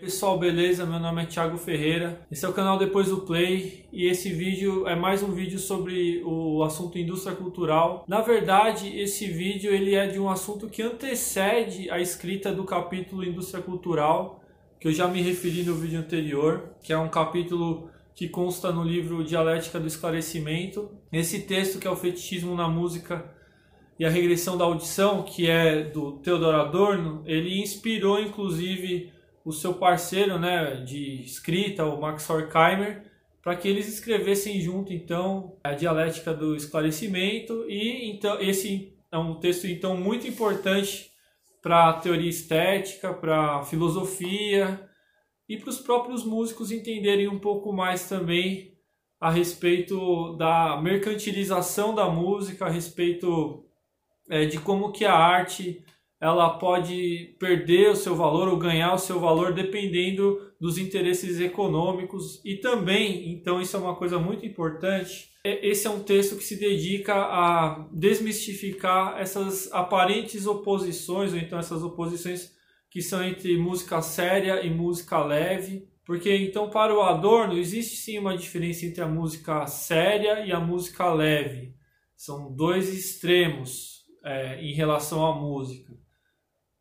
Pessoal, beleza? Meu nome é Thiago Ferreira. Esse é o canal Depois do Play e esse vídeo é mais um vídeo sobre o assunto indústria cultural. Na verdade, esse vídeo ele é de um assunto que antecede a escrita do capítulo Indústria Cultural, que eu já me referi no vídeo anterior, que é um capítulo que consta no livro Dialética do Esclarecimento. Esse texto que é o fetichismo na música e a regressão da audição, que é do Theodor Adorno, ele inspirou inclusive o seu parceiro né, de escrita, o Max Horkheimer, para que eles escrevessem junto então a dialética do esclarecimento e então esse é um texto então muito importante para a teoria estética, para a filosofia e para os próprios músicos entenderem um pouco mais também a respeito da mercantilização da música, a respeito é, de como que a arte ela pode perder o seu valor ou ganhar o seu valor dependendo dos interesses econômicos e também, então isso é uma coisa muito importante, é, esse é um texto que se dedica a desmistificar essas aparentes oposições, ou então essas oposições que são entre música séria e música leve, porque então para o Adorno existe sim uma diferença entre a música séria e a música leve. São dois extremos é, em relação à música.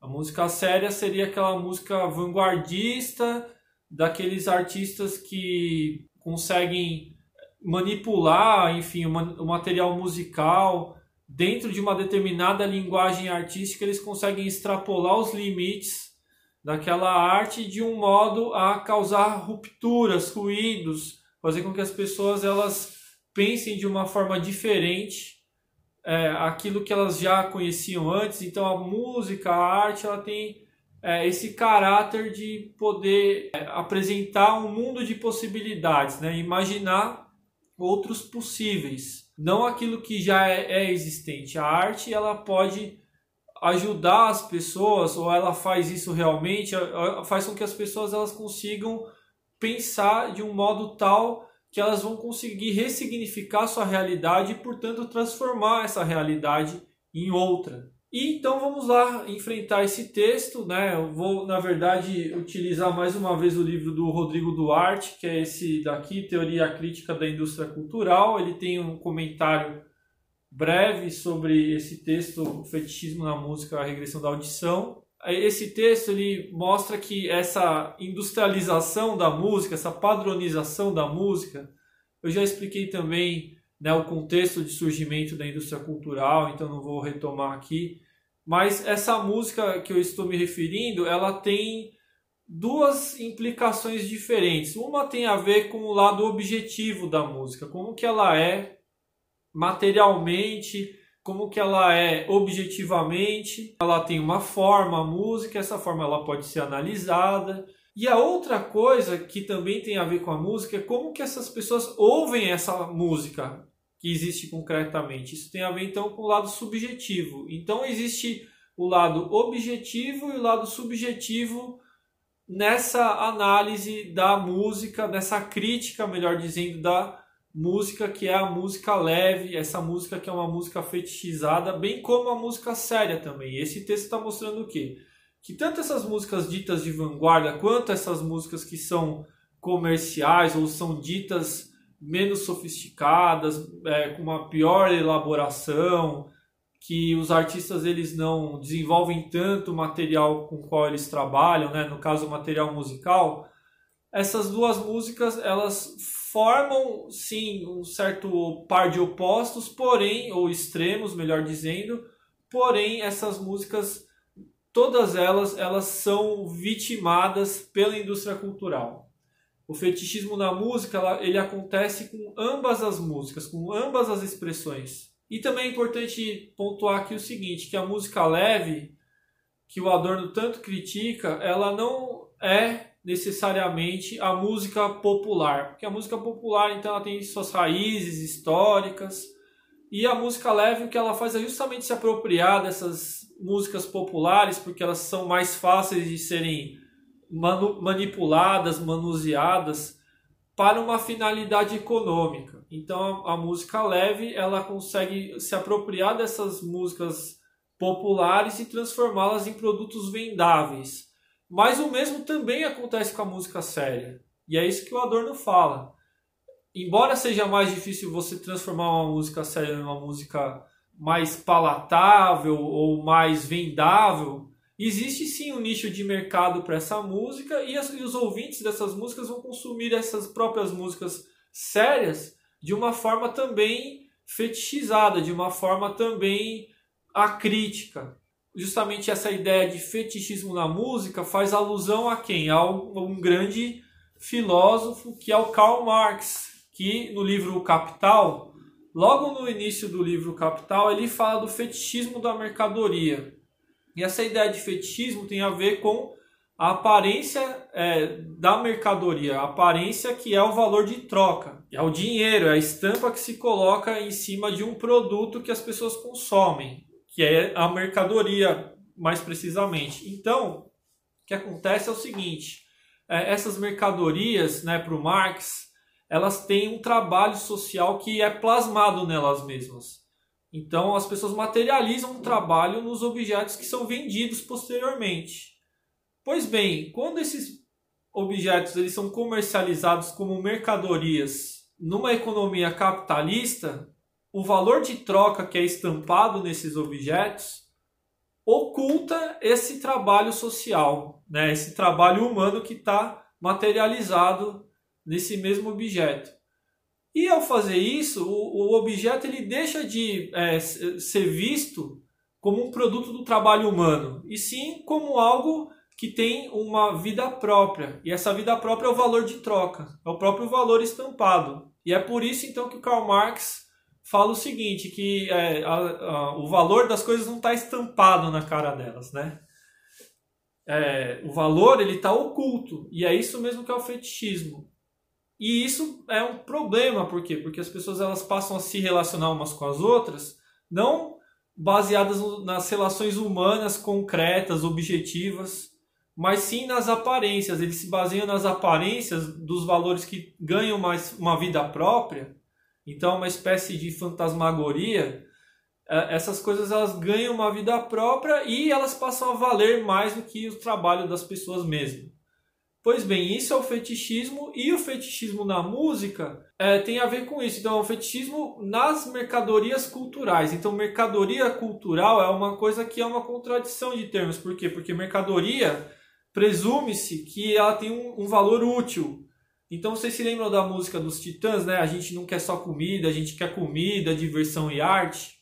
A música séria seria aquela música vanguardista, daqueles artistas que conseguem manipular, enfim, o material musical dentro de uma determinada linguagem artística, eles conseguem extrapolar os limites daquela arte de um modo a causar rupturas, ruídos, fazer com que as pessoas elas pensem de uma forma diferente é, aquilo que elas já conheciam antes. Então a música, a arte, ela tem é, esse caráter de poder é, apresentar um mundo de possibilidades, né? imaginar outros possíveis, não aquilo que já é, é existente. A arte ela pode ajudar as pessoas ou ela faz isso realmente, faz com que as pessoas elas consigam pensar de um modo tal que elas vão conseguir ressignificar sua realidade e, portanto, transformar essa realidade em outra. E então vamos lá enfrentar esse texto, né? Eu vou, na verdade, utilizar mais uma vez o livro do Rodrigo Duarte, que é esse daqui, Teoria Crítica da Indústria Cultural. Ele tem um comentário breve sobre esse texto, Fetichismo na Música, a regressão da audição esse texto ele mostra que essa industrialização da música, essa padronização da música, eu já expliquei também né, o contexto de surgimento da indústria cultural, então não vou retomar aqui. Mas essa música que eu estou me referindo, ela tem duas implicações diferentes. Uma tem a ver com o lado objetivo da música, como que ela é materialmente, como que ela é objetivamente, ela tem uma forma, a música, essa forma ela pode ser analisada. E a outra coisa que também tem a ver com a música é como que essas pessoas ouvem essa música que existe concretamente. Isso tem a ver então com o lado subjetivo. Então existe o lado objetivo e o lado subjetivo nessa análise da música, nessa crítica, melhor dizendo, da música que é a música leve, essa música que é uma música fetichizada, bem como a música séria também. Esse texto está mostrando o quê? Que tanto essas músicas ditas de vanguarda quanto essas músicas que são comerciais ou são ditas menos sofisticadas, é, com uma pior elaboração, que os artistas eles não desenvolvem tanto o material com qual eles trabalham, né? no caso o material musical, essas duas músicas elas formam sim um certo par de opostos, porém, ou extremos, melhor dizendo, porém essas músicas, todas elas, elas são vitimadas pela indústria cultural. O fetichismo na música, ela, ele acontece com ambas as músicas, com ambas as expressões. E também é importante pontuar aqui o seguinte, que a música leve, que o Adorno tanto critica, ela não é necessariamente a música popular, porque a música popular então ela tem suas raízes históricas e a música leve o que ela faz é justamente se apropriar dessas músicas populares porque elas são mais fáceis de serem manu manipuladas, manuseadas para uma finalidade econômica. Então a, a música leve ela consegue se apropriar dessas músicas populares e transformá-las em produtos vendáveis Mas o mesmo também acontece com a música séria. E é isso que o Adorno fala. Embora seja mais difícil você transformar uma música séria numa música mais palatável ou mais vendável, existe sim um nicho de mercado para essa música e, as, e os ouvintes dessas músicas vão consumir essas próprias músicas sérias de uma forma também fetichizada, de uma forma também acrítica. Justamente essa ideia de fetichismo na música faz alusão a quem? A um grande filósofo que é o Karl Marx, que no livro Capital, logo no início do livro Capital, ele fala do fetichismo da mercadoria. E essa ideia de fetichismo tem a ver com a aparência é, da mercadoria, a aparência que é o valor de troca, é o dinheiro, é a estampa que se coloca em cima de um produto que as pessoas consomem, que é a mercadoria, mais precisamente. Então, o que acontece é o seguinte: é, essas mercadorias, né, para o Marx, elas têm um trabalho social que é plasmado nelas mesmas. Então as pessoas materializam um trabalho nos objetos que são vendidos posteriormente. Pois bem, quando esses objetos eles são comercializados como mercadorias numa economia capitalista, o valor de troca que é estampado nesses objetos oculta esse trabalho social, né? esse trabalho humano que está materializado nesse mesmo objeto. E ao fazer isso, o, o objeto ele deixa de é, ser visto como um produto do trabalho humano, e sim como algo que tem uma vida própria. E essa vida própria é o valor de troca, é o próprio valor estampado. E é por isso então que Karl Marx fala o seguinte, que é, a, a, o valor das coisas não está estampado na cara delas, né? É, o valor ele está oculto e é isso mesmo que é o fetichismo. E isso é um problema, por quê? Porque as pessoas elas passam a se relacionar umas com as outras, não baseadas nas relações humanas concretas, objetivas, mas sim nas aparências. Eles se baseiam nas aparências dos valores que ganham mais uma vida própria. Então, uma espécie de fantasmagoria. É, essas coisas elas ganham uma vida própria e elas passam a valer mais do que o trabalho das pessoas mesmo. Pois bem, isso é o fetichismo e o fetichismo na música é, tem a ver com isso. Então, é o fetichismo nas mercadorias culturais. Então, mercadoria cultural é uma coisa que é uma contradição de termos. Por quê? Porque mercadoria presume-se que ela tem um, um, valor útil. Então, vocês se lembram da música dos Titãs, né? A gente não quer só comida, a gente quer comida, diversão e arte.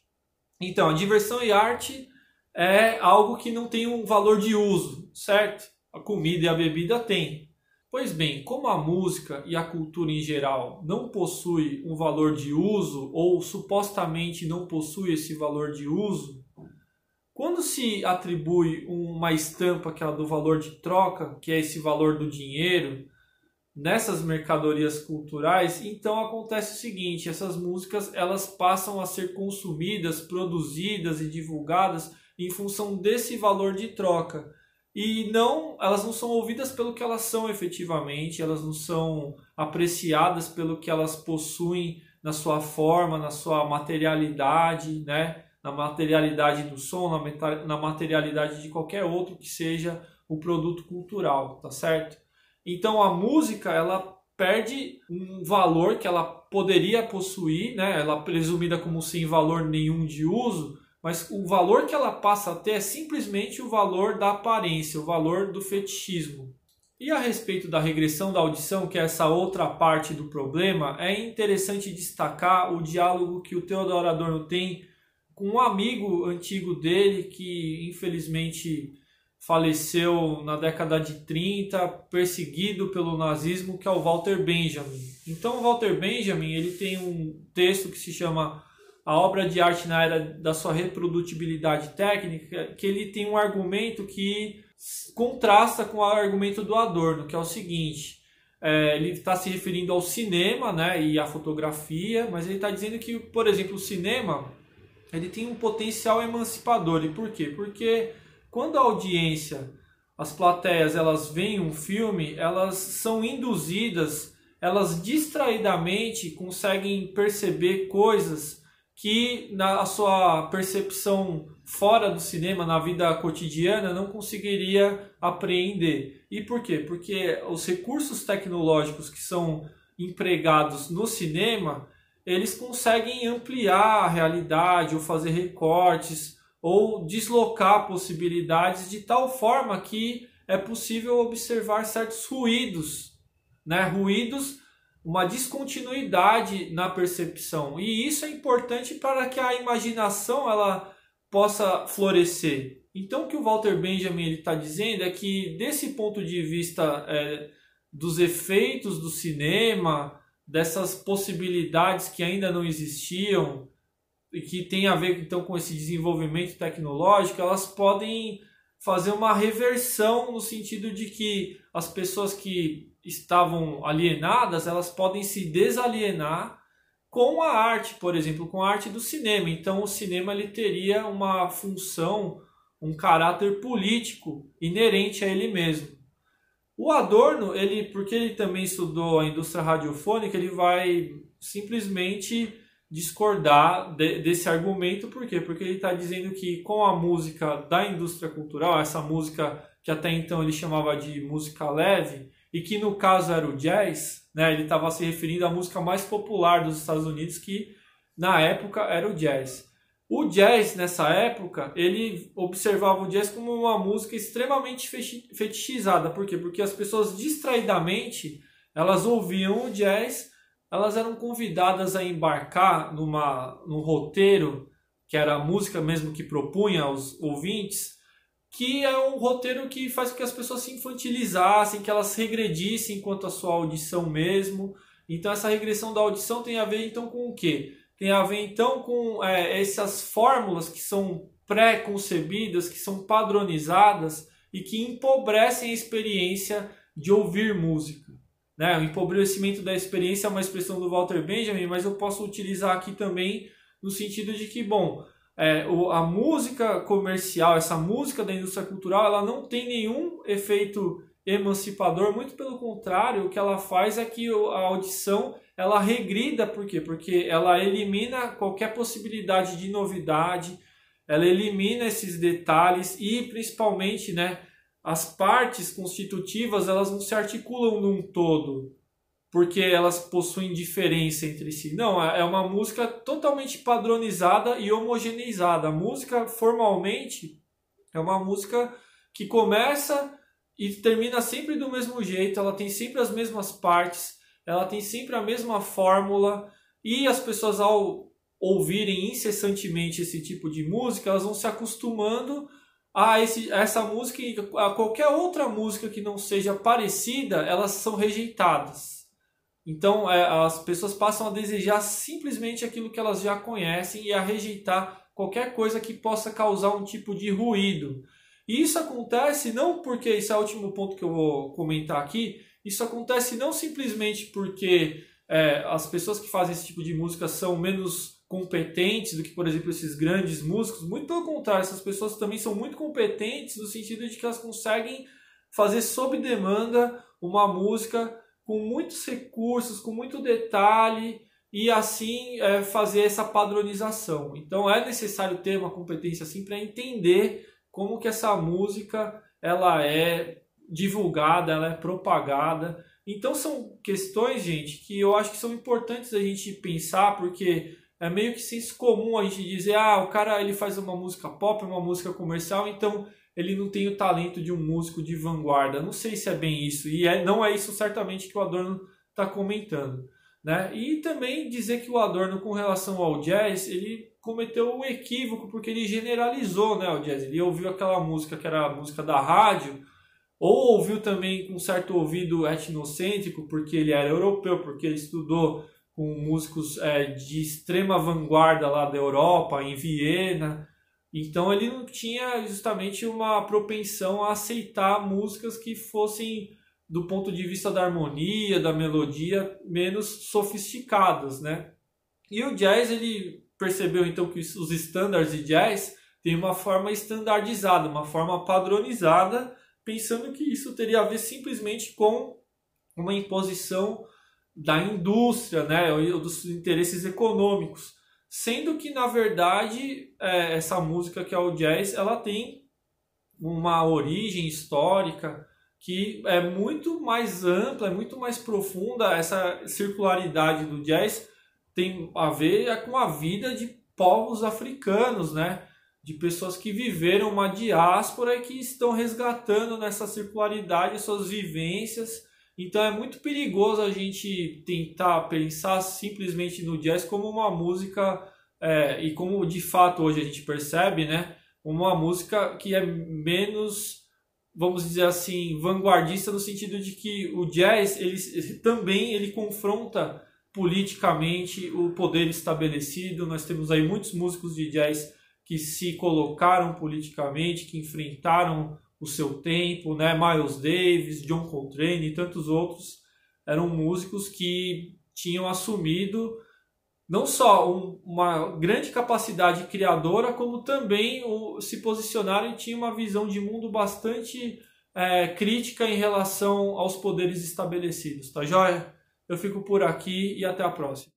Então, a diversão e arte é algo que não tem um valor de uso, certo? a comida e a bebida tem. Pois bem, como a música e a cultura em geral não possui um valor de uso ou supostamente não possui esse valor de uso, quando se atribui uma estampa que é do valor de troca, que é esse valor do dinheiro, nessas mercadorias culturais, então acontece o seguinte, essas músicas elas passam a ser consumidas, produzidas e divulgadas em função desse valor de troca e não elas não são ouvidas pelo que elas são efetivamente, elas não são apreciadas pelo que elas possuem na sua forma, na sua materialidade, né? na materialidade do som, na materialidade de qualquer outro que seja o produto cultural, tá certo? Então a música ela perde um valor que ela poderia possuir, né? Ela é presumida como sem valor nenhum de uso, mas o valor que ela passa a ter é simplesmente o valor da aparência, o valor do fetichismo. E a respeito da regressão da audição, que é essa outra parte do problema, é interessante destacar o diálogo que o Theodor Adorno tem com um amigo antigo dele que infelizmente faleceu na década de 30, perseguido pelo nazismo, que é o Walter Benjamin. Então, o Walter Benjamin ele tem um texto que se chama a obra de arte na era da sua reprodutibilidade técnica, que ele tem um argumento que contrasta com o argumento do Adorno, que é o seguinte: é, ele está se referindo ao cinema né, e à fotografia, mas ele está dizendo que, por exemplo, o cinema ele tem um potencial emancipador. E por quê? Porque quando a audiência, as plateias, elas veem um filme, elas são induzidas, elas distraidamente conseguem perceber coisas que na sua percepção fora do cinema, na vida cotidiana, não conseguiria apreender. E por quê? Porque os recursos tecnológicos que são empregados no cinema, eles conseguem ampliar a realidade ou fazer recortes ou deslocar possibilidades de tal forma que é possível observar certos ruídos, né? Ruídos, uma descontinuidade na percepção. E isso é importante para que a imaginação ela possa florescer. Então, o que o Walter Benjamin está dizendo é que, desse ponto de vista é, dos efeitos do cinema, dessas possibilidades que ainda não existiam e que tem a ver então com esse desenvolvimento tecnológico, elas podem fazer uma reversão no sentido de que as pessoas que estavam alienadas, elas podem se desalienar com a arte, por exemplo, com a arte do cinema. Então o cinema ele teria uma função, um caráter político inerente a ele mesmo. O Adorno, ele, porque ele também estudou a indústria radiofônica, ele vai simplesmente discordar de, desse argumento, por quê? Porque ele está dizendo que com a música da indústria cultural, essa música que até então ele chamava de música leve, e que no caso era o jazz, né? ele estava se referindo à música mais popular dos Estados Unidos, que na época era o jazz. O jazz, nessa época, ele observava o jazz como uma música extremamente fetichizada. Por quê? Porque as pessoas distraidamente, elas ouviam o jazz elas eram convidadas a embarcar numa, num roteiro, que era a música mesmo que propunha aos ouvintes, que é um roteiro que faz com que as pessoas se infantilizassem, que elas regredissem quanto à sua audição mesmo. Então essa regressão da audição tem a ver então com o quê? Tem a ver então com é, essas fórmulas que são pré-concebidas, que são padronizadas e que empobrecem a experiência de ouvir música. Né? O empobrecimento da experiência é uma expressão do Walter Benjamin, mas eu posso utilizar aqui também no sentido de que, bom, é, o, a música comercial, essa música da indústria cultural, ela não tem nenhum efeito emancipador, muito pelo contrário, o que ela faz é que a audição ela regrida, por quê? Porque ela elimina qualquer possibilidade de novidade, ela elimina esses detalhes e principalmente, né, as partes constitutivas elas não se articulam num todo porque elas possuem diferença entre si. Não, é, é uma música totalmente padronizada e homogeneizada. A música formalmente é uma música que começa e termina sempre do mesmo jeito, ela tem sempre as mesmas partes, ela tem sempre a mesma fórmula e as pessoas ao ouvirem incessantemente esse tipo de música, elas vão se acostumando a, esse, a essa música e a qualquer outra música que não seja parecida, elas são rejeitadas. Então é, as pessoas passam a desejar simplesmente aquilo que elas já conhecem e a rejeitar qualquer coisa que possa causar um tipo de ruído. E isso acontece não porque, esse é o último ponto que eu vou comentar aqui, isso acontece não simplesmente porque é, as pessoas que fazem esse tipo de música são menos competentes do que, por exemplo, esses grandes músicos. Muito pelo contrário, essas pessoas também são muito competentes no sentido de que elas conseguem fazer sob demanda uma música com muitos recursos, com muito detalhe e assim é, fazer essa padronização. Então é necessário ter uma competência assim para entender como que essa música ela é divulgada, ela é propagada. Então são questões, gente, que eu acho que são importantes a gente pensar porque é meio que senso comum a gente dizer, ah, o cara ele faz uma música pop, uma música comercial, então ele não tem o talento de um músico de vanguarda. Não sei se é bem isso, e é, não é isso certamente que o Adorno está comentando. Né? E também dizer que o Adorno, com relação ao jazz, ele cometeu um equívoco porque ele generalizou né, o jazz. Ele ouviu aquela música que era a música da rádio, ou ouviu também com certo ouvido etnocêntrico, porque ele era europeu, porque ele estudou com músicos é, de extrema vanguarda lá da Europa, em Viena. Então ele não tinha justamente uma propensão a aceitar músicas que fossem, do ponto de vista da harmonia, da melodia, menos sofisticadas, né? E o jazz, ele percebeu então que os estándares de jazz têm uma forma estandardizada, uma forma padronizada, pensando que isso teria a ver simplesmente com uma imposição da indústria, né, ou dos interesses econômicos, sendo que na verdade é, essa música que é o jazz, ela tem uma origem histórica que é muito mais ampla, é muito mais profunda. Essa circularidade do jazz tem a ver com a vida de povos africanos, né? De pessoas que viveram uma diáspora e que estão resgatando nessa circularidade suas vivências. Então é muito perigoso a gente tentar pensar simplesmente no jazz como uma música, é, e como de fato hoje a gente percebe, né? Uma música que é menos, vamos dizer assim, vanguardista no sentido de que o jazz ele, também ele confronta politicamente o poder estabelecido. Nós temos aí muitos músicos de jazz que se colocaram politicamente, que enfrentaram o seu tempo, né? Miles Davis, John Coltrane e tantos outros eram músicos que tinham assumido não só um, uma grande capacidade criadora, como também o, se posicionaram e tinham uma visão de mundo bastante é, crítica em relação aos poderes estabelecidos, tá joia? Eu fico por aqui e até a próxima.